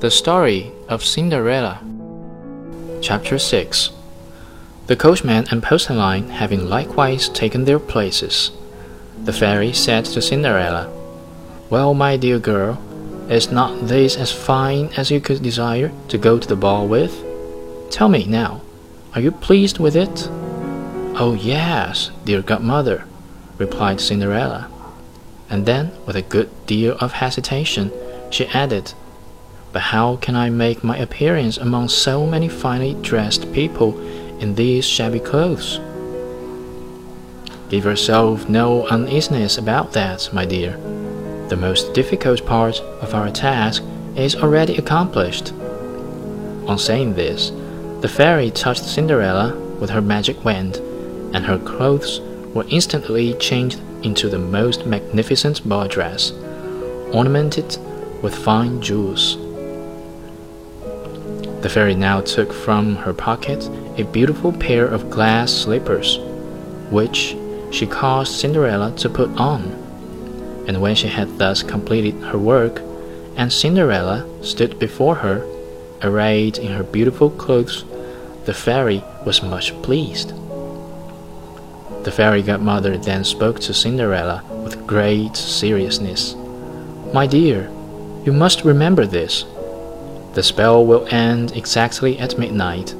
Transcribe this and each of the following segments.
The Story of Cinderella. Chapter 6 The coachman and postilion having likewise taken their places, the fairy said to Cinderella, Well, my dear girl, is not this as fine as you could desire to go to the ball with? Tell me now, are you pleased with it? Oh, yes, dear godmother, replied Cinderella. And then, with a good deal of hesitation, she added, But how can I make my appearance among so many finely dressed people in these shabby clothes? Give yourself no uneasiness about that, my dear. The most difficult part of our task is already accomplished. On saying this, the fairy touched Cinderella with her magic wand, and her clothes were instantly changed into the most magnificent ball dress, ornamented with fine jewels. The fairy now took from her pocket a beautiful pair of glass slippers, which she caused Cinderella to put on. And when she had thus completed her work, and Cinderella stood before her, arrayed in her beautiful clothes, the fairy was much pleased. The fairy godmother then spoke to Cinderella with great seriousness. My dear, you must remember this. The spell will end exactly at midnight.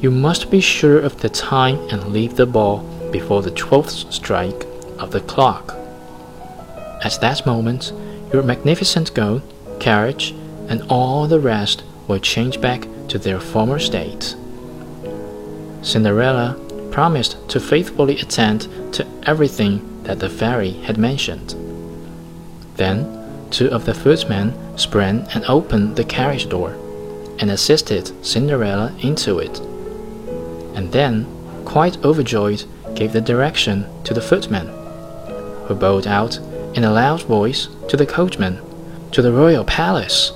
You must be sure of the time and leave the ball before the twelfth strike of the clock. At that moment, your magnificent gown, carriage, and all the rest will change back to their former state. Cinderella promised to faithfully attend to everything that the fairy had mentioned. Then two of the footmen sprang and opened the carriage door, and assisted Cinderella into it. And then, quite overjoyed, gave the direction to the footman, who bawled out in a loud voice to the coachman, To the royal palace!